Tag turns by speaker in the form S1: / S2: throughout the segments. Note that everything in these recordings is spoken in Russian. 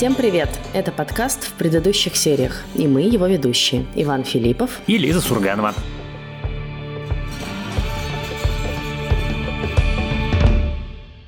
S1: Всем привет! Это подкаст в предыдущих сериях, и мы его ведущие Иван Филиппов
S2: и Лиза Сурганова.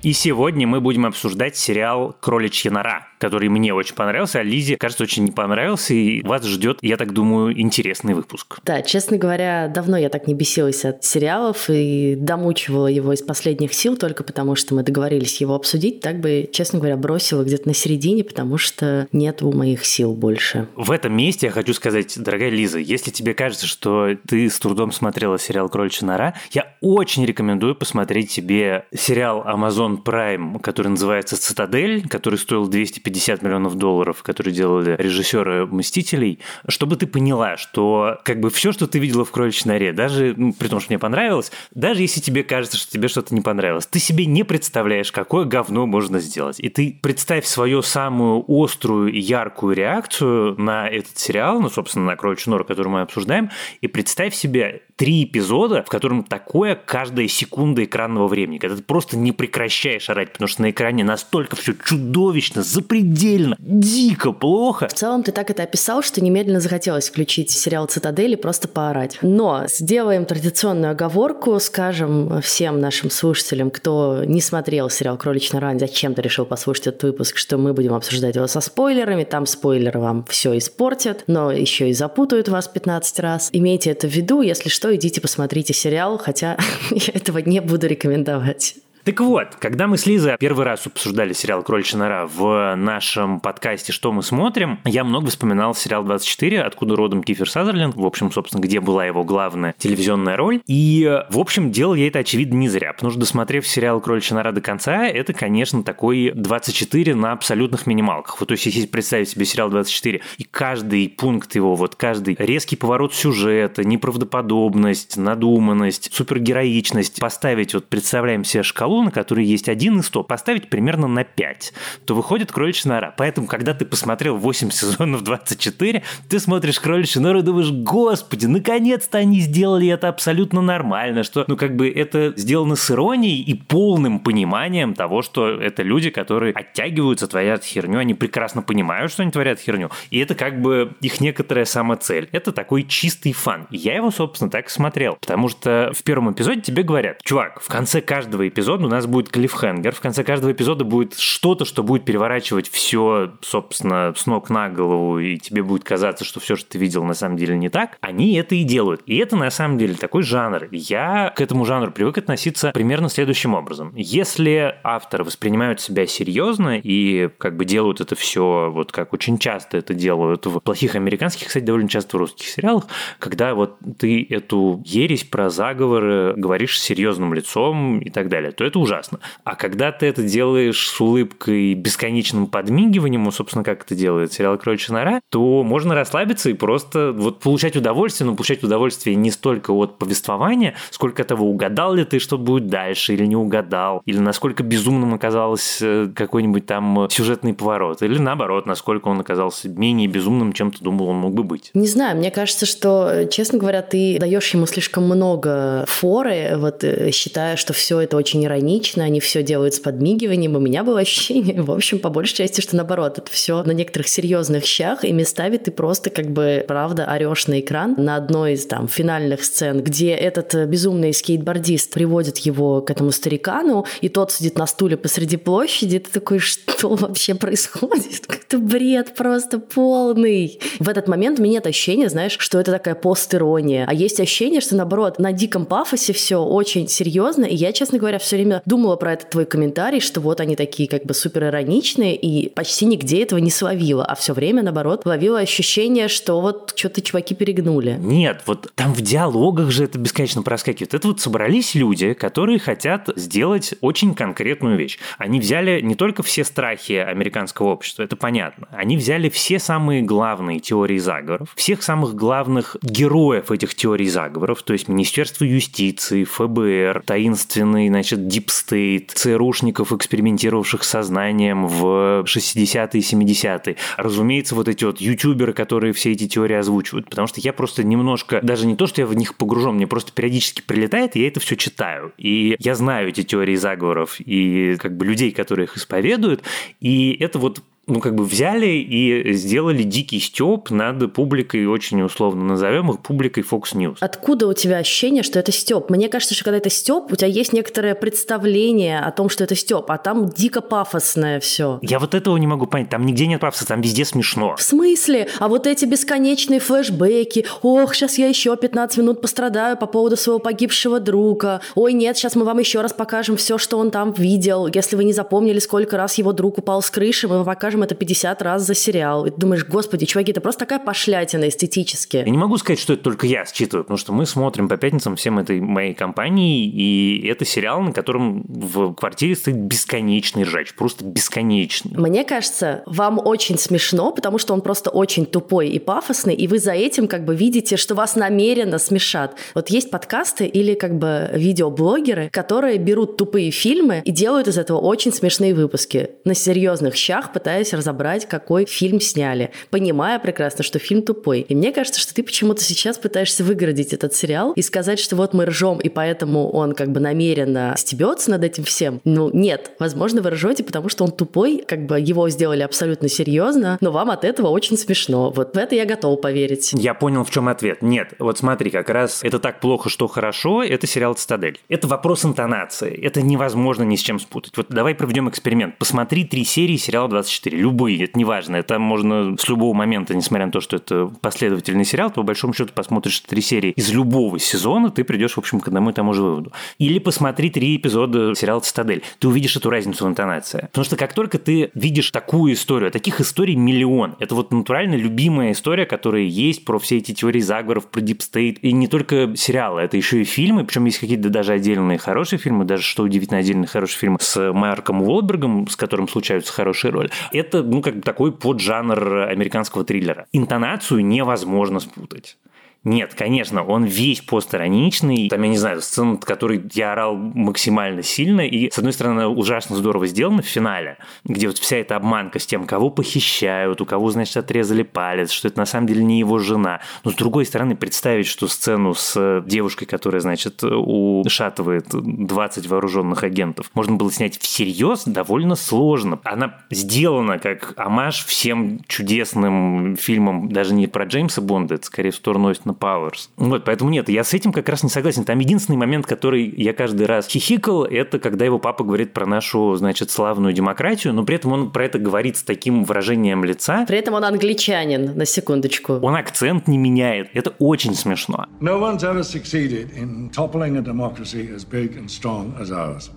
S2: И сегодня мы будем обсуждать сериал «Кроличья нора», который мне очень понравился, а Лизе, кажется, очень не понравился, и вас ждет, я так думаю, интересный выпуск.
S1: Да, честно говоря, давно я так не бесилась от сериалов и домучивала его из последних сил только потому, что мы договорились его обсудить. Так бы, честно говоря, бросила где-то на середине, потому что нет у моих сил больше.
S2: В этом месте я хочу сказать, дорогая Лиза, если тебе кажется, что ты с трудом смотрела сериал «Кроличья нора», я очень рекомендую посмотреть тебе сериал Amazon Amazon Prime, который называется «Цитадель», который стоил 250 миллионов долларов, который делали режиссеры «Мстителей», чтобы ты поняла, что как бы все, что ты видела в «Кроличьей норе», даже, ну, при том, что мне понравилось, даже если тебе кажется, что тебе что-то не понравилось, ты себе не представляешь, какое говно можно сделать. И ты представь свою самую острую и яркую реакцию на этот сериал, ну, собственно, на «Кроличью нору», который мы обсуждаем, и представь себе три эпизода, в котором такое каждая секунда экранного времени, когда ты просто не прекращаешь орать, потому что на экране настолько все чудовищно, запредельно, дико плохо.
S1: В целом ты так это описал, что немедленно захотелось включить сериал «Цитадель» и просто поорать. Но сделаем традиционную оговорку, скажем всем нашим слушателям, кто не смотрел сериал «Кроличная рань», зачем-то решил послушать этот выпуск, что мы будем обсуждать его со спойлерами, там спойлеры вам все испортят, но еще и запутают вас 15 раз. Имейте это в виду, если что, идите посмотрите сериал, хотя я этого не буду рекомендовать.
S2: Так вот, когда мы с Лизой первый раз обсуждали сериал «Кроличья нора» в нашем подкасте «Что мы смотрим», я много вспоминал сериал «24», откуда родом Кифер Сазерленд, в общем, собственно, где была его главная телевизионная роль. И, в общем, делал я это, очевидно, не зря, потому что, досмотрев сериал «Кроличья нора» до конца, это, конечно, такой 24 на абсолютных минималках. Вот, то есть, если представить себе сериал «24», и каждый пункт его, вот каждый резкий поворот сюжета, неправдоподобность, надуманность, супергероичность, поставить, вот представляем себе шкалу, шкалу, на которой есть 1 и 100, поставить примерно на 5, то выходит кроличья нора. Поэтому, когда ты посмотрел 8 сезонов 24, ты смотришь кроличью нору и думаешь, господи, наконец-то они сделали это абсолютно нормально, что, ну, как бы это сделано с иронией и полным пониманием того, что это люди, которые оттягиваются, творят херню, они прекрасно понимают, что они творят херню, и это как бы их некоторая самоцель. Это такой чистый фан. я его, собственно, так и смотрел, потому что в первом эпизоде тебе говорят, чувак, в конце каждого эпизода у нас будет клиффхенгер. В конце каждого эпизода будет что-то, что будет переворачивать все, собственно, с ног на голову, и тебе будет казаться, что все, что ты видел, на самом деле не так. Они это и делают. И это, на самом деле, такой жанр. Я к этому жанру привык относиться примерно следующим образом. Если авторы воспринимают себя серьезно и как бы делают это все, вот как очень часто это делают в плохих американских, кстати, довольно часто в русских сериалах, когда вот ты эту ересь про заговоры говоришь серьезным лицом и так далее, то это ужасно. А когда ты это делаешь с улыбкой, бесконечным подмигиванием, собственно, как это делает сериал «Кроличья нора», то можно расслабиться и просто вот получать удовольствие, но получать удовольствие не столько от повествования, сколько того, угадал ли ты, что будет дальше, или не угадал, или насколько безумным оказался э, какой-нибудь там сюжетный поворот, или наоборот, насколько он оказался менее безумным, чем ты думал, он мог бы быть.
S1: Не знаю, мне кажется, что, честно говоря, ты даешь ему слишком много форы, вот э, считая, что все это очень иронично иронично, они все делают с подмигиванием. У меня было ощущение, в общем, по большей части, что наоборот, это все на некоторых серьезных щах, и местами ты просто как бы, правда, орешь на экран на одной из там финальных сцен, где этот э, безумный скейтбордист приводит его к этому старикану, и тот сидит на стуле посреди площади, ты такой, что вообще происходит? Это бред просто полный. В этот момент у меня нет ощущения, знаешь, что это такая постирония, а есть ощущение, что наоборот, на диком пафосе все очень серьезно, и я, честно говоря, все время время думала про этот твой комментарий, что вот они такие как бы супер ироничные, и почти нигде этого не словила, а все время, наоборот, ловила ощущение, что вот что-то чуваки перегнули.
S2: Нет, вот там в диалогах же это бесконечно проскакивает. Это вот собрались люди, которые хотят сделать очень конкретную вещь. Они взяли не только все страхи американского общества, это понятно. Они взяли все самые главные теории заговоров, всех самых главных героев этих теорий заговоров, то есть Министерство юстиции, ФБР, таинственный, значит, State, ЦРУшников, экспериментировавших сознанием в 60-е и 70-е. Разумеется, вот эти вот ютуберы, которые все эти теории озвучивают, потому что я просто немножко, даже не то, что я в них погружен, мне просто периодически прилетает, и я это все читаю. И я знаю эти теории заговоров и как бы людей, которые их исповедуют, и это вот ну, как бы взяли и сделали дикий стёб над публикой, очень условно назовем их, публикой Fox News.
S1: Откуда у тебя ощущение, что это стёб? Мне кажется, что когда это стёб, у тебя есть некоторое представление о том, что это стёб, а там дико пафосное все.
S2: Я вот этого не могу понять. Там нигде нет пафоса, там везде смешно.
S1: В смысле? А вот эти бесконечные флешбеки. Ох, сейчас я еще 15 минут пострадаю по поводу своего погибшего друга. Ой, нет, сейчас мы вам еще раз покажем все, что он там видел. Если вы не запомнили, сколько раз его друг упал с крыши, мы вам покажем это 50 раз за сериал. И ты думаешь, господи, чуваки, это просто такая пошлятина эстетически.
S2: Я не могу сказать, что это только я считываю, потому что мы смотрим по пятницам всем этой моей компании, и это сериал, на котором в квартире стоит бесконечный ржач, просто бесконечный.
S1: Мне кажется, вам очень смешно, потому что он просто очень тупой и пафосный, и вы за этим как бы видите, что вас намеренно смешат. Вот есть подкасты или как бы видеоблогеры, которые берут тупые фильмы и делают из этого очень смешные выпуски. На серьезных щах пытаясь разобрать, какой фильм сняли, понимая прекрасно, что фильм тупой. И мне кажется, что ты почему-то сейчас пытаешься выгородить этот сериал и сказать, что вот мы ржем, и поэтому он как бы намеренно стебется над этим всем. Ну, нет. Возможно, вы ржете, потому что он тупой, как бы его сделали абсолютно серьезно, но вам от этого очень смешно. Вот в это я готова поверить.
S2: Я понял, в чем ответ. Нет, вот смотри, как раз это так плохо, что хорошо, это сериал «Цитадель». Это вопрос интонации. Это невозможно ни с чем спутать. Вот давай проведем эксперимент. Посмотри три серии сериала 24. Любые, это неважно. Это можно с любого момента, несмотря на то, что это последовательный сериал, то по большому счету посмотришь три серии из любого сезона, ты придешь, в общем, к одному и тому же выводу. Или посмотри три эпизода сериала «Цитадель». Ты увидишь эту разницу в интонации. Потому что как только ты видишь такую историю, а таких историй миллион. Это вот натурально любимая история, которая есть про все эти теории заговоров, про State. И не только сериалы, это еще и фильмы. Причем есть какие-то даже отдельные хорошие фильмы, даже, что удивительно, отдельные хорошие фильмы с Марком Уолбергом, с которым случаются хорошие роли. Это, ну, как такой поджанр американского триллера. Интонацию невозможно спутать. Нет, конечно, он весь постироничный. Там, я не знаю, сцена, которой я орал максимально сильно, и, с одной стороны, ужасно здорово сделано в финале, где вот вся эта обманка с тем, кого похищают, у кого, значит, отрезали палец, что это на самом деле не его жена. Но, с другой стороны, представить, что сцену с девушкой, которая, значит, ушатывает 20 вооруженных агентов, можно было снять всерьез довольно сложно. Она сделана как амаш всем чудесным фильмам, даже не про Джеймса Бонда, это скорее в сторону Austin Powers. Вот, поэтому нет, я с этим как раз не согласен. Там единственный момент, который я каждый раз хихикал, это когда его папа говорит про нашу, значит, славную демократию, но при этом он про это говорит с таким выражением лица.
S1: При этом он англичанин, на секундочку.
S2: Он акцент не меняет. Это очень смешно.
S3: No one's ever succeeded in toppling a democracy as big and strong as ours.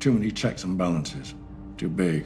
S3: Too many checks and balances. Too big.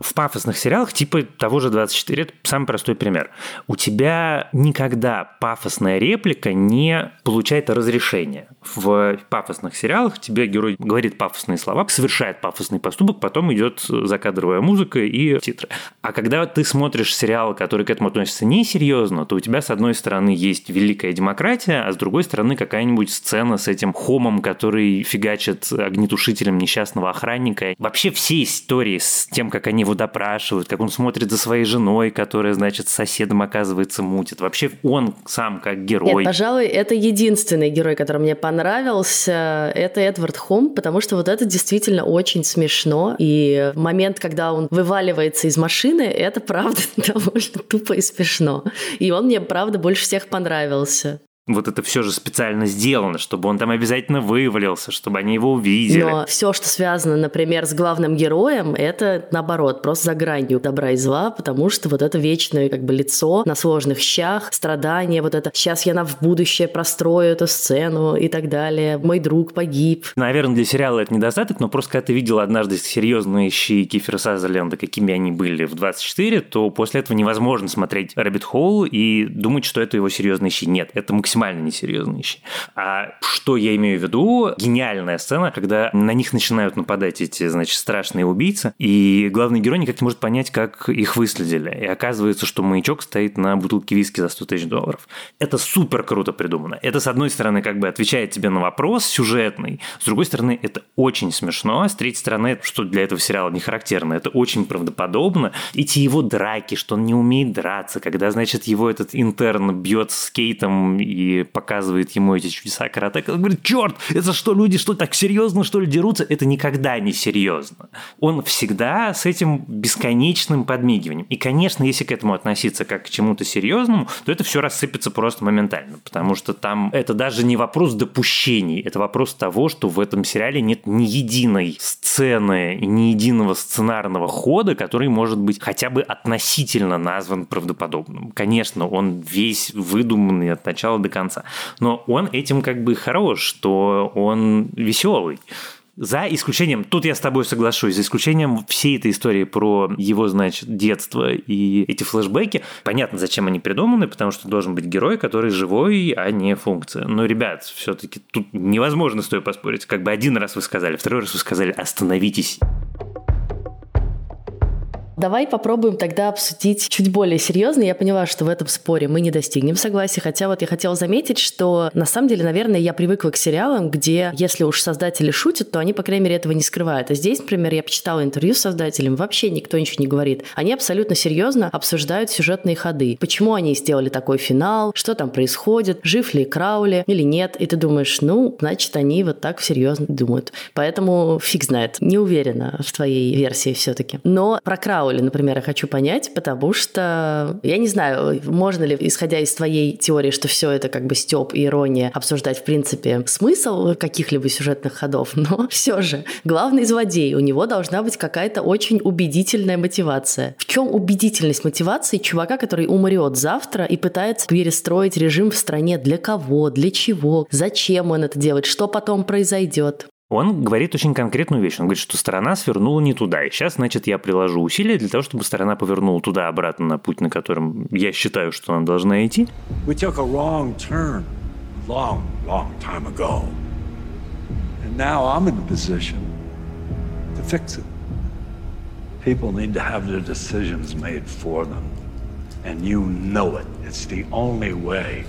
S2: В пафосных сериалах типа того же 24, это самый простой пример. У тебя никогда пафосная реплика не получает разрешения. В пафосных сериалах тебе герой говорит пафосные слова, совершает пафосный поступок, потом идет закадровая музыка и титры. А когда ты смотришь сериал, который к этому относится несерьезно, то у тебя с одной стороны есть великая демократия, а с другой стороны какая-нибудь сцена с этим хомом, который фигачит огнетушителем несчастного охранника. Вообще все истории с тем, как они его допрашивают, как он смотрит за своей женой, которая, значит, с соседом, оказывается, мутит. Вообще он сам как герой.
S1: Нет, пожалуй, это единственный герой, который мне понравился. Это Эдвард Хом, потому что вот это действительно очень смешно. И момент, когда он вываливается из машины, это правда довольно тупо и смешно. И он мне, правда, больше всех понравился
S2: вот это все же специально сделано, чтобы он там обязательно вывалился, чтобы они его увидели.
S1: Но все, что связано, например, с главным героем, это наоборот, просто за гранью добра и зла, потому что вот это вечное как бы лицо на сложных щах, страдания, вот это «сейчас я на в будущее прострою эту сцену» и так далее, «мой друг погиб».
S2: Наверное, для сериала это недостаток, но просто когда ты видел однажды серьезные щи Кифера Сазерленда, какими они были в 24, то после этого невозможно смотреть «Rabbit Hole» и думать, что это его серьезные щи. Нет, это максимально максимально несерьезные вещи. А что я имею в виду? Гениальная сцена, когда на них начинают нападать эти, значит, страшные убийцы, и главный герой никак не может понять, как их выследили. И оказывается, что маячок стоит на бутылке виски за 100 тысяч долларов. Это супер круто придумано. Это, с одной стороны, как бы отвечает тебе на вопрос сюжетный, с другой стороны, это очень смешно, а с третьей стороны, что для этого сериала не характерно, это очень правдоподобно. Эти его драки, что он не умеет драться, когда, значит, его этот интерн бьет скейтом и показывает ему эти чудеса каратека. Он говорит, черт, это что, люди что, так серьезно, что ли, дерутся? Это никогда не серьезно. Он всегда с этим бесконечным подмигиванием. И, конечно, если к этому относиться как к чему-то серьезному, то это все рассыпется просто моментально, потому что там это даже не вопрос допущений, это вопрос того, что в этом сериале нет ни единой сцены ни единого сценарного хода, который может быть хотя бы относительно назван правдоподобным. Конечно, он весь выдуманный от начала до конца, но он этим как бы хорош, что он веселый. За исключением, тут я с тобой соглашусь, за исключением всей этой истории про его, значит, детство и эти флешбеки, понятно, зачем они придуманы, потому что должен быть герой, который живой, а не функция. Но, ребят, все-таки тут невозможно с тобой поспорить. Как бы один раз вы сказали, второй раз вы сказали «остановитесь».
S1: Давай попробуем тогда обсудить чуть более серьезно. Я поняла, что в этом споре мы не достигнем согласия, хотя вот я хотела заметить, что на самом деле, наверное, я привыкла к сериалам, где если уж создатели шутят, то они, по крайней мере, этого не скрывают. А здесь, например, я почитала интервью с создателем, вообще никто ничего не говорит. Они абсолютно серьезно обсуждают сюжетные ходы. Почему они сделали такой финал, что там происходит, жив ли Краули или нет. И ты думаешь, ну, значит, они вот так серьезно думают. Поэтому фиг знает. Не уверена в твоей версии все-таки. Но про Краули Паули, например, я хочу понять, потому что я не знаю, можно ли, исходя из твоей теории, что все это как бы степ и ирония, обсуждать в принципе смысл каких-либо сюжетных ходов, но все же главный злодей, у него должна быть какая-то очень убедительная мотивация. В чем убедительность мотивации чувака, который умрет завтра и пытается перестроить режим в стране для кого, для чего, зачем он это делает, что потом произойдет?
S2: Он говорит очень конкретную вещь. Он говорит, что сторона свернула не туда. И сейчас, значит, я приложу усилия для того, чтобы сторона повернула туда обратно на путь, на котором я считаю, что она должна идти. We took a wrong turn long, long time ago. And now I'm in a position to fix it. People need to have their decisions made for them. And you know it. It's the only way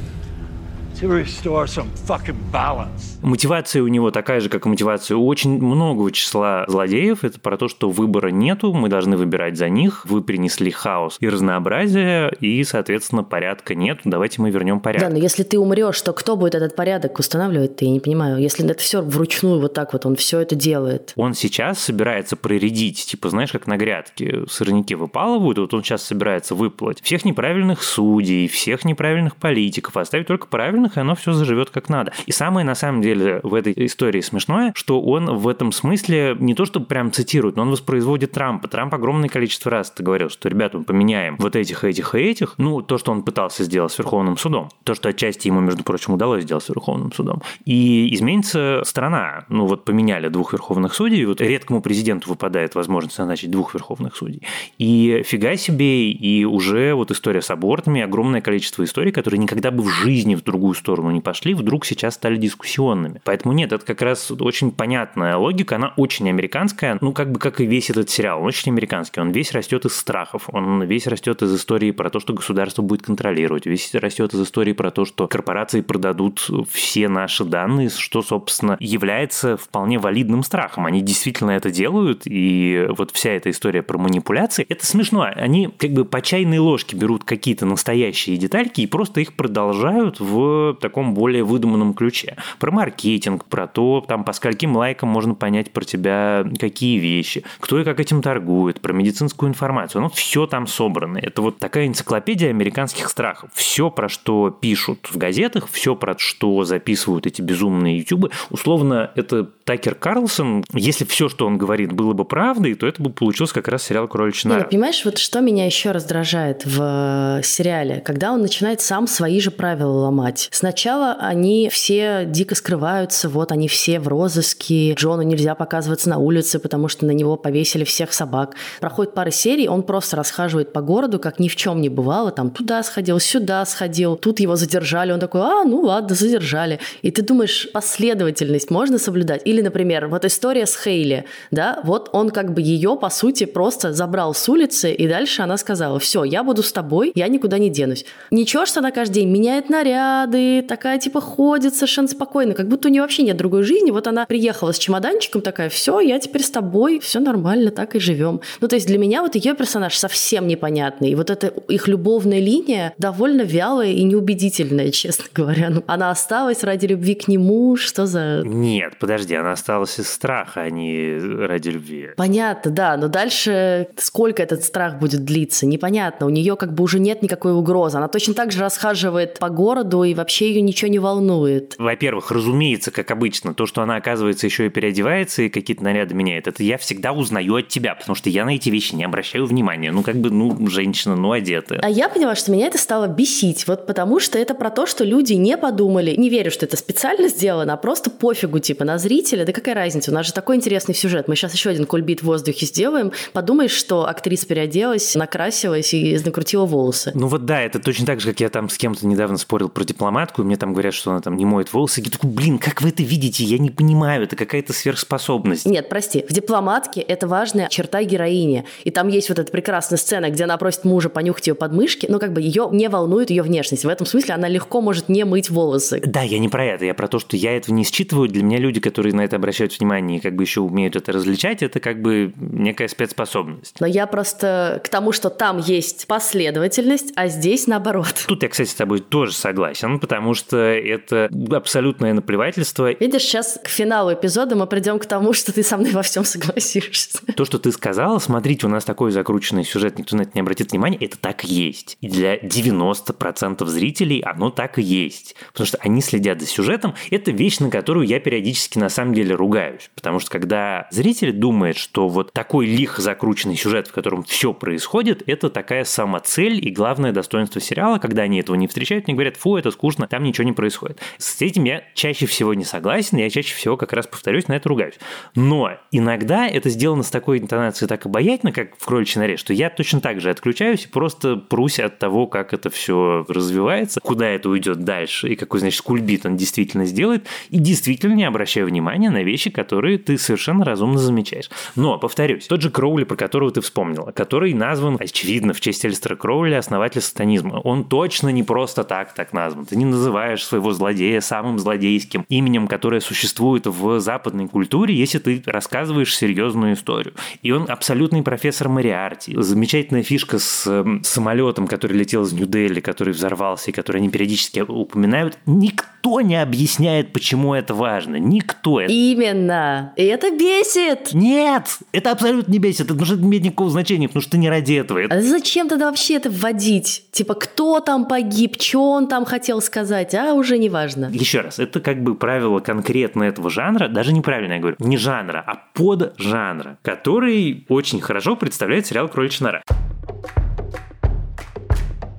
S2: Мотивация у него такая же, как и мотивация у очень многого числа злодеев. Это про то, что выбора нету, мы должны выбирать за них. Вы принесли хаос и разнообразие, и, соответственно, порядка нет. Давайте мы вернем порядок.
S1: Да, но если ты умрешь, то кто будет этот порядок устанавливать? Ты я не понимаю. Если это все вручную вот так вот, он все это делает.
S2: Он сейчас собирается проредить, типа, знаешь, как на грядке сорняки выпалывают, вот он сейчас собирается выплать всех неправильных судей, всех неправильных политиков, оставить только правильных данных, и оно все заживет как надо. И самое на самом деле в этой истории смешное, что он в этом смысле не то чтобы прям цитирует, но он воспроизводит Трампа. Трамп огромное количество раз ты говорил, что, ребята, мы поменяем вот этих, этих и этих. Ну, то, что он пытался сделать с Верховным судом. То, что отчасти ему, между прочим, удалось сделать с Верховным судом. И изменится страна. Ну, вот поменяли двух верховных судей, вот редкому президенту выпадает возможность назначить двух верховных судей. И фига себе, и уже вот история с абортами, огромное количество историй, которые никогда бы в жизни в другую сторону не пошли, вдруг сейчас стали дискуссионными. Поэтому нет, это как раз очень понятная логика, она очень американская, ну как бы как и весь этот сериал, он очень американский, он весь растет из страхов, он весь растет из истории про то, что государство будет контролировать, весь растет из истории про то, что корпорации продадут все наши данные, что, собственно, является вполне валидным страхом. Они действительно это делают, и вот вся эта история про манипуляции, это смешно. Они как бы по чайной ложке берут какие-то настоящие детальки и просто их продолжают в в таком более выдуманном ключе. Про маркетинг, про то, там, по скольким лайкам можно понять про тебя какие вещи, кто и как этим торгует, про медицинскую информацию. Ну, все там собрано. Это вот такая энциклопедия американских страхов. Все, про что пишут в газетах, все, про что записывают эти безумные ютубы, условно, это Такер Карлсон. Если все, что он говорит, было бы правдой, то это бы получился как раз сериал «Кроличья нора».
S1: понимаешь, вот что меня еще раздражает в э, сериале, когда он начинает сам свои же правила ломать. Сначала они все дико скрываются, вот они все в розыске, Джону нельзя показываться на улице, потому что на него повесили всех собак. Проходит пара серий, он просто расхаживает по городу, как ни в чем не бывало, там туда сходил, сюда сходил, тут его задержали, он такой, а, ну ладно, задержали. И ты думаешь, последовательность можно соблюдать? Или, например, вот история с Хейли, да, вот он как бы ее, по сути, просто забрал с улицы, и дальше она сказала, все, я буду с тобой, я никуда не денусь. Ничего, что она каждый день меняет наряды, радует, такая типа ходит совершенно спокойно, как будто у нее вообще нет другой жизни. Вот она приехала с чемоданчиком, такая, все, я теперь с тобой, все нормально, так и живем. Ну, то есть для меня вот ее персонаж совсем непонятный. И вот эта их любовная линия довольно вялая и неубедительная, честно говоря. Ну, она осталась ради любви к нему, что за...
S2: Нет, подожди, она осталась из страха, а не ради любви.
S1: Понятно, да, но дальше сколько этот страх будет длиться, непонятно. У нее как бы уже нет никакой угрозы. Она точно так же расхаживает по городу, и вообще ее ничего не волнует.
S2: Во-первых, разумеется, как обычно, то, что она, оказывается, еще и переодевается и какие-то наряды меняет, это я всегда узнаю от тебя, потому что я на эти вещи не обращаю внимания. Ну, как бы, ну, женщина, ну, одетая.
S1: А я поняла, что меня это стало бесить, вот потому что это про то, что люди не подумали, не верю, что это специально сделано, а просто пофигу, типа, на зрителя, да какая разница, у нас же такой интересный сюжет, мы сейчас еще один кульбит в воздухе сделаем, подумаешь, что актриса переоделась, накрасилась и накрутила волосы.
S2: Ну вот да, это точно так же, как я там с кем-то недавно спорил про дипломатку, и мне там говорят, что она там не моет волосы. Я такой, блин, как вы это видите? Я не понимаю, это какая-то сверхспособность.
S1: Нет, прости, в дипломатке это важная черта героини. И там есть вот эта прекрасная сцена, где она просит мужа понюхать ее подмышки, но как бы ее не волнует ее внешность. В этом смысле она легко может не мыть волосы.
S2: Да, я не про это, я про то, что я этого не считываю. Для меня люди, которые на это обращают внимание и как бы еще умеют это различать, это как бы некая спецспособность.
S1: Но я просто к тому, что там есть последовательность, а здесь наоборот.
S2: Тут я, кстати, с тобой тоже согласен, потому что это абсолютное наплевательство.
S1: Видишь, сейчас к финалу эпизода мы придем к тому, что ты со мной во всем согласишься.
S2: То, что ты сказала, смотрите, у нас такой закрученный сюжет, никто на это не обратит внимания, это так и есть. И для 90% зрителей оно так и есть. Потому что они следят за сюжетом. Это вещь, на которую я периодически на самом деле ругаюсь. Потому что когда зритель думает, что вот такой лихо закрученный сюжет, в котором все происходит, это такая самоцель и главное достоинство сериала, когда они этого не встречают, они говорят, фу, это скучно, там ничего не происходит. С этим я чаще всего не согласен, я чаще всего как раз повторюсь, на это ругаюсь. Но иногда это сделано с такой интонацией так обаятельно, как в кроличьей норе, что я точно так же отключаюсь и просто прусь от того, как это все развивается, куда это уйдет дальше и какой, значит, кульбит он действительно сделает, и действительно не обращаю внимания на вещи, которые ты совершенно разумно замечаешь. Но, повторюсь, тот же Кроули, про которого ты вспомнила, который назван, очевидно, в честь Эльстера Кроули, основателя сатанизма, он точно не просто так так назван. Ты не называешь своего злодея самым злодейским именем, которое существует в западной культуре, если ты рассказываешь серьезную историю. И он абсолютный профессор Мариарти. Замечательная фишка с эм, самолетом, который летел из Нью-Дели, который взорвался и который они периодически упоминают. Никто не объясняет, почему это важно. Никто.
S1: Именно. И это бесит.
S2: Нет, это абсолютно не бесит, это не имеет никакого значения, потому что ты не ради этого.
S1: А зачем тогда вообще это вводить? Типа, кто там погиб, что он там хотел сказать, а уже не важно.
S2: Еще раз, это как бы правило конкретно этого жанра, даже неправильно я говорю, не жанра, а поджанра, который очень хорошо представляет сериал «Кроличья нора».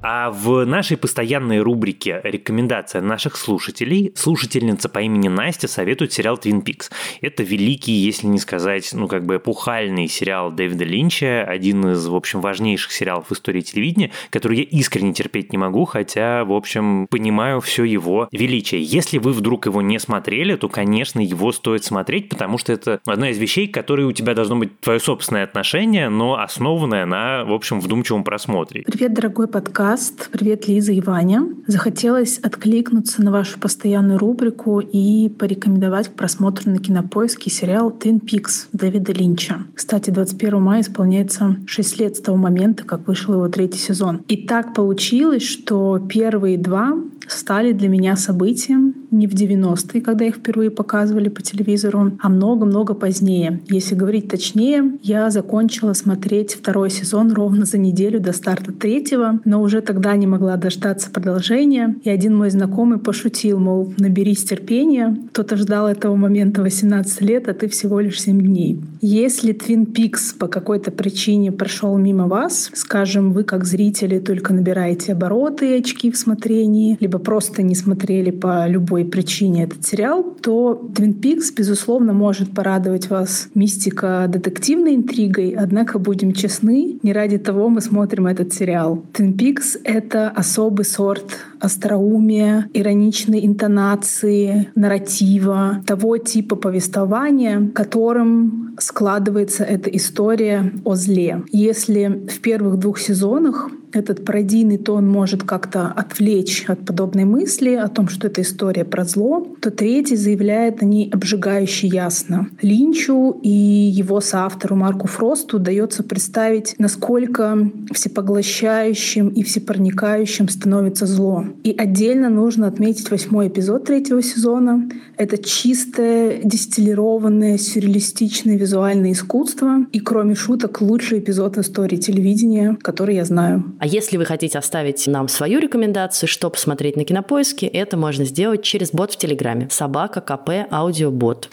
S2: А в нашей постоянной рубрике «Рекомендация наших слушателей» слушательница по имени Настя советует сериал «Твин Пикс». Это великий, если не сказать, ну как бы эпохальный сериал Дэвида Линча, один из, в общем, важнейших сериалов в истории телевидения, который я искренне терпеть не могу, хотя, в общем, понимаю все его величие. Если вы вдруг его не смотрели, то, конечно, его стоит смотреть, потому что это одна из вещей, к которой у тебя должно быть твое собственное отношение, но основанное на, в общем, вдумчивом просмотре.
S4: Привет, дорогой подкаст подкаст. Привет, Лиза и Ваня. Захотелось откликнуться на вашу постоянную рубрику и порекомендовать к просмотру на кинопоиске сериал «Твин Пикс» Дэвида Линча. Кстати, 21 мая исполняется 6 лет с того момента, как вышел его третий сезон. И так получилось, что первые два стали для меня событием не в 90-е, когда их впервые показывали по телевизору, а много-много позднее. Если говорить точнее, я закончила смотреть второй сезон ровно за неделю до старта третьего, но уже тогда не могла дождаться продолжения. И один мой знакомый пошутил, мол, наберись терпения, кто-то ждал этого момента 18 лет, а ты всего лишь 7 дней. Если Twin Peaks по какой-то причине прошел мимо вас, скажем, вы как зрители только набираете обороты и очки в смотрении, либо просто не смотрели по любой причине этот сериал, то Twin Peaks, безусловно, может порадовать вас мистика-детективной интригой, однако, будем честны, не ради того мы смотрим этот сериал. Twin Peaks — это особый сорт остроумия, ироничной интонации, нарратива, того типа повествования, которым складывается эта история о зле. Если в первых двух сезонах этот пародийный тон может как-то отвлечь от подобной мысли о том, что это история про зло, то третий заявляет о ней обжигающе ясно. Линчу и его соавтору Марку Фросту удается представить, насколько всепоглощающим и всепроникающим становится зло. И отдельно нужно отметить восьмой эпизод третьего сезона. Это чистое, дистиллированное, сюрреалистичное визуальное искусство. И кроме шуток, лучший эпизод истории телевидения, который я знаю.
S1: А если вы хотите оставить нам свою рекомендацию, что посмотреть на кинопоиске, это можно сделать через бот в Телеграме. Собака КП Аудиобот.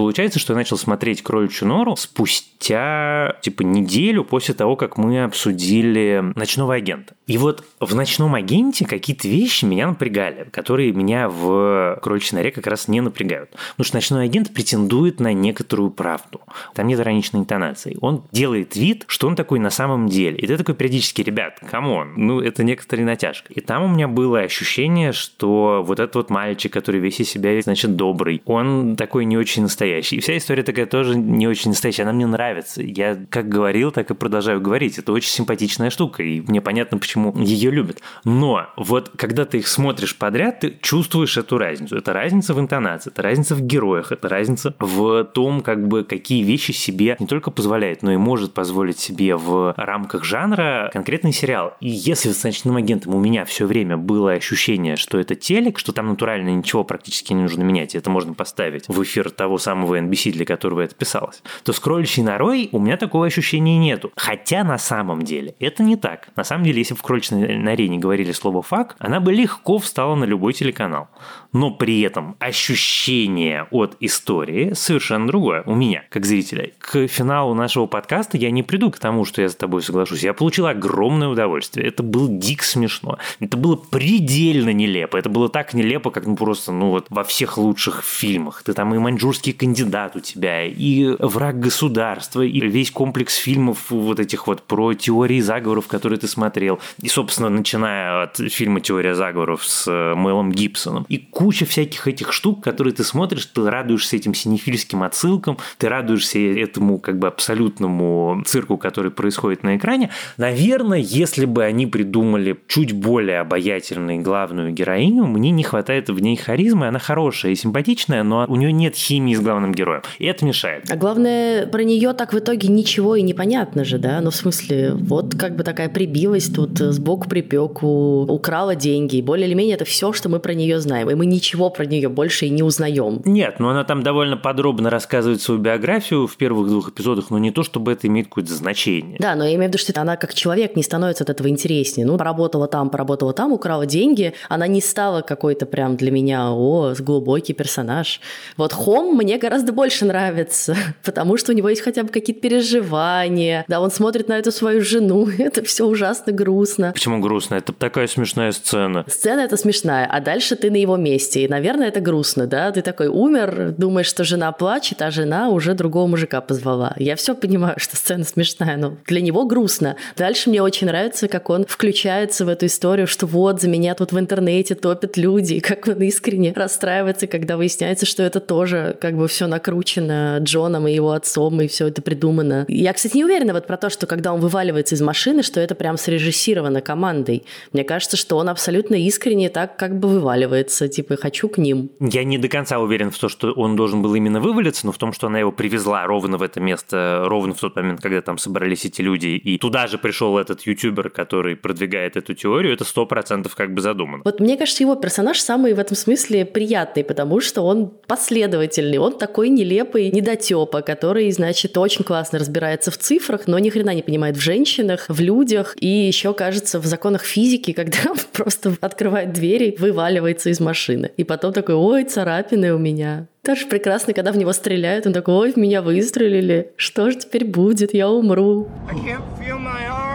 S2: Получается, что я начал смотреть «Кроличью нору» спустя, типа, неделю после того, как мы обсудили «Ночного агента». И вот в «Ночном агенте» какие-то вещи меня напрягали, которые меня в «Кроличьей норе» как раз не напрягают. Потому что «Ночной агент» претендует на некоторую правду. Там нет ироничной интонации. Он делает вид, что он такой на самом деле. И ты такой периодически, ребят, come on, ну это некоторая натяжка. И там у меня было ощущение, что вот этот вот мальчик, который весь из себя, значит, добрый, он такой не очень настоящий. И вся история такая тоже не очень настоящая. Она мне нравится. Я как говорил, так и продолжаю говорить. Это очень симпатичная штука. И мне понятно, почему ее любят. Но вот когда ты их смотришь подряд, ты чувствуешь эту разницу. Это разница в интонации, это разница в героях, это разница в том, как бы какие вещи себе не только позволяет, но и может позволить себе в рамках жанра конкретный сериал. И если с «Ночным агентом» у меня все время было ощущение, что это телек, что там натурально ничего практически не нужно менять, это можно поставить в эфир того самого NBC, для которого это писалось, то с «Кроличьей норой» у меня такого ощущения нету. Хотя на самом деле это не так. На самом деле, если в «Кроличной норе» не говорили слово «фак», она бы легко встала на любой телеканал. Но при этом ощущение от истории совершенно другое у меня, как зрителя. К финалу нашего подкаста я не приду к тому, что я с тобой соглашусь. Я получил огромное удовольствие. Это было дико смешно. Это было предельно нелепо. Это было так нелепо, как ну просто ну вот во всех лучших фильмах. Ты там и маньчжурский кандидат у тебя, и враг государства, и весь комплекс фильмов вот этих вот про теории заговоров, которые ты смотрел. И, собственно, начиная от фильма «Теория заговоров» с э, Мэлом Гибсоном. И куча всяких этих штук, которые ты смотришь, ты радуешься этим синефильским отсылкам, ты радуешься этому как бы абсолютному цирку, который происходит на экране. Наверное, если бы они придумали чуть более обаятельную главную героиню, мне не хватает в ней харизмы, она хорошая и симпатичная, но у нее нет химии с главным героем. И это мешает.
S1: А главное, про нее так в итоге ничего и не понятно же, да? Ну, в смысле, вот как бы такая прибилась тут сбоку припеку, украла деньги. Более или менее это все, что мы про нее знаем. И мы ничего про нее больше и не узнаем.
S2: Нет, но она там довольно подробно рассказывает свою биографию в первых двух эпизодах, но не то, чтобы это имеет какое-то значение.
S1: Да, но я имею в виду, что она как человек не становится от этого интереснее. Ну, поработала там, поработала там, украла деньги. Она не стала какой-то прям для меня, о, глубокий персонаж. Вот Хом мне гораздо больше нравится, потому что у него есть хотя бы какие-то переживания. Да, он смотрит на эту свою жену. Это все ужасно грустно.
S2: Почему грустно? Это такая смешная сцена.
S1: Сцена это смешная, а дальше ты на его месте. И, наверное, это грустно, да? Ты такой умер, думаешь, что жена плачет, а жена уже другого мужика позвала. Я все понимаю, что сцена смешная, но для него грустно. Дальше мне очень нравится, как он включается в эту историю, что вот, за меня тут в интернете топят люди, и как он искренне расстраивается, когда выясняется, что это тоже как бы все накручено Джоном и его отцом, и все это придумано. Я, кстати, не уверена вот про то, что когда он вываливается из машины, что это прям срежиссировано командой. Мне кажется, что он абсолютно искренне так как бы вываливается, типа, хочу к ним.
S2: Я не до конца уверен в том, что он должен был именно вывалиться, но в том, что она его привезла ровно в это место, ровно в тот момент, когда там собрались эти люди, и туда же пришел этот ютубер, который продвигает эту теорию, это сто процентов как бы задумано.
S1: Вот мне кажется, его персонаж самый в этом смысле приятный, потому что он последовательный, он такой нелепый недотепа, который, значит, очень классно разбирается в цифрах, но ни хрена не понимает в женщинах, в людях, и еще, кажется, в законах физики, когда он просто открывает двери, вываливается из машины. И потом такой, ой, царапины у меня. Тоже прекрасно, когда в него стреляют, он такой, ой, в меня выстрелили, что же теперь будет, я умру. I can't feel my arm.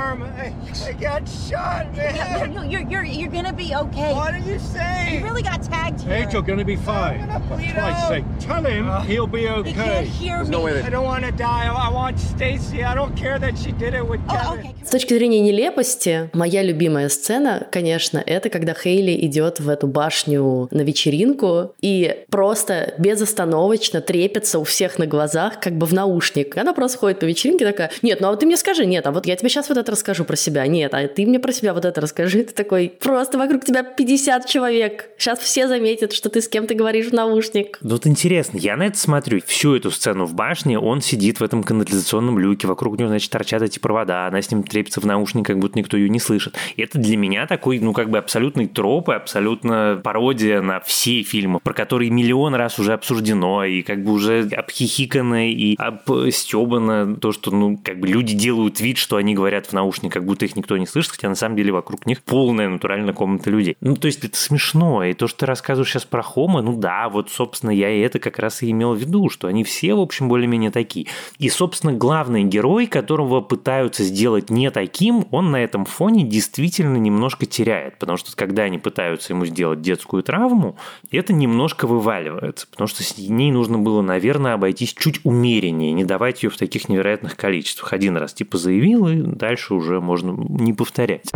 S1: I,
S5: got shot, man.
S6: No, you're you're you're gonna be okay.
S5: What are you saying?
S6: You really got tagged here.
S3: Angel, gonna be fine.
S5: I'm gonna
S3: For
S5: bleed
S3: Christ's
S5: out.
S3: sake, tell him he'll be
S6: He can't
S3: okay.
S6: hear
S5: There's
S6: me.
S5: no way I don't want to die. I want Stacy. I don't care that she did it with
S6: Oh,
S5: Kevin.
S6: okay.
S1: С точки зрения нелепости, моя любимая сцена, конечно, это когда Хейли идет в эту башню на вечеринку и просто безостановочно трепится у всех на глазах, как бы в наушник. Она просто ходит по вечеринке такая, нет, ну а вот ты мне скажи, нет, а вот я тебе сейчас вот это расскажу про себя, нет, а ты мне про себя вот это расскажи. Ты такой, просто вокруг тебя 50 человек, сейчас все заметят, что ты с кем-то говоришь в наушник.
S2: Ну, Вот интересно, я на это смотрю, всю эту сцену в башне, он сидит в этом канализационном люке, вокруг него, значит, торчат эти провода, она с ним трепится в наушник, как будто никто ее не слышит. И это для меня такой, ну, как бы абсолютный троп и абсолютно пародия на все фильмы, про которые миллион раз уже обсуждено, и как бы уже обхихикано и обстебано то, что, ну, как бы люди делают вид, что они говорят в наушник, как будто их никто не слышит, хотя на самом деле вокруг них полная натуральная комната людей. Ну, то есть это смешно, и то, что ты рассказываешь сейчас про Хома, ну да, вот, собственно, я и это как раз и имел в виду, что они все, в общем, более-менее такие. И, собственно, главный герой, которого пытаются сделать не таким, он на этом фоне действительно немножко теряет, потому что когда они пытаются ему сделать детскую травму, это немножко вываливается, потому что с ней нужно было, наверное, обойтись чуть умереннее, не давать ее в таких невероятных количествах. Один раз типа заявил, и дальше уже можно не повторять.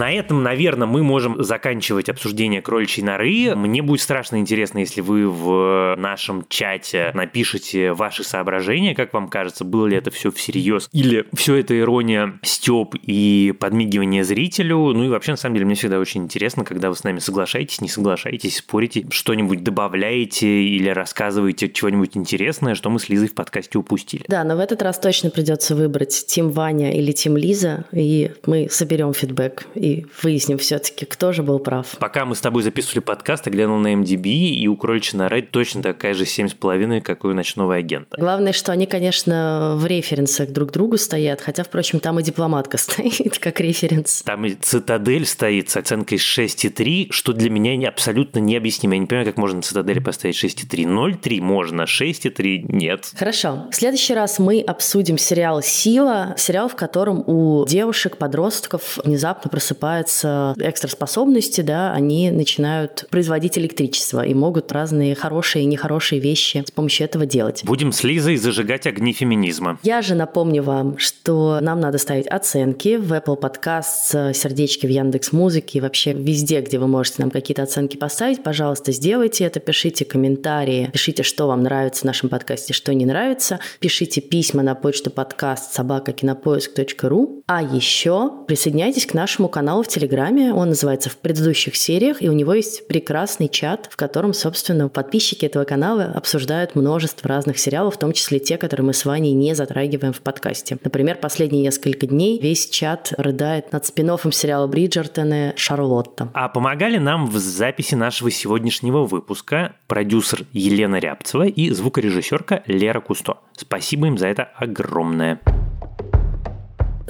S2: На этом, наверное, мы можем заканчивать обсуждение кроличьей норы. Мне будет страшно интересно, если вы в нашем чате напишите ваши соображения, как вам кажется, было ли это все всерьез, или все это ирония, степ и подмигивание зрителю. Ну и вообще, на самом деле, мне всегда очень интересно, когда вы с нами соглашаетесь, не соглашаетесь, спорите, что-нибудь добавляете или рассказываете чего-нибудь интересное, что мы с Лизой в подкасте упустили.
S1: Да, но в этот раз точно придется выбрать Тим Ваня или Тим Лиза, и мы соберем фидбэк и выясним все-таки, кто же был прав.
S2: Пока мы с тобой записывали подкаст, я глянул на MDB, и у кроличьей норы точно такая же 7,5, как и у ночного агента.
S1: Главное, что они, конечно, в референсах друг к другу стоят, хотя, впрочем, там и дипломатка стоит как референс.
S2: Там и цитадель стоит с оценкой 6,3, что для меня не- абсолютно необъяснимо. Я не понимаю, как можно на цитадели поставить 6,3. 0,3 можно, 6,3 нет.
S1: Хорошо. В следующий раз мы обсудим сериал «Сила», сериал, в котором у девушек, подростков внезапно просыпаются экстраспособности, да, они начинают производить электричество и могут разные хорошие и нехорошие вещи с помощью этого делать.
S2: Будем с Лизой зажигать огни феминизма.
S1: Я же напомню вам, что нам надо ставить оценки в Apple Podcasts, сердечки в Яндекс Музыке и вообще везде, где вы можете нам какие-то оценки поставить. Пожалуйста, сделайте это, пишите комментарии, пишите, что вам нравится в нашем подкасте, что не нравится. Пишите письма на почту подкаст собакакинопоиск.ру. А еще присоединяйтесь к нашему каналу в Телеграме. Он называется «В предыдущих сериях», и у него есть прекрасный чат, в котором, собственно, подписчики этого канала обсуждают множество разных сериалов, в том числе те, которые мы с Ваней не затрагиваем в подкасте. Например, последние несколько дней весь чат рыдает над спин сериала Бриджертоны «Шарлотта».
S2: А помогали нам в записи нашего сегодняшнего выпуска продюсер Елена Рябцева и звукорежиссерка Лера Кусто. Спасибо им за это огромное.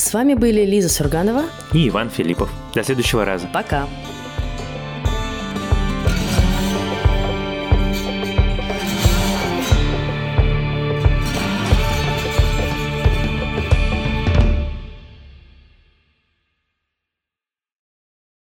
S1: С вами были Лиза Сурганова.
S2: И Иван Филиппов. До следующего раза.
S1: Пока.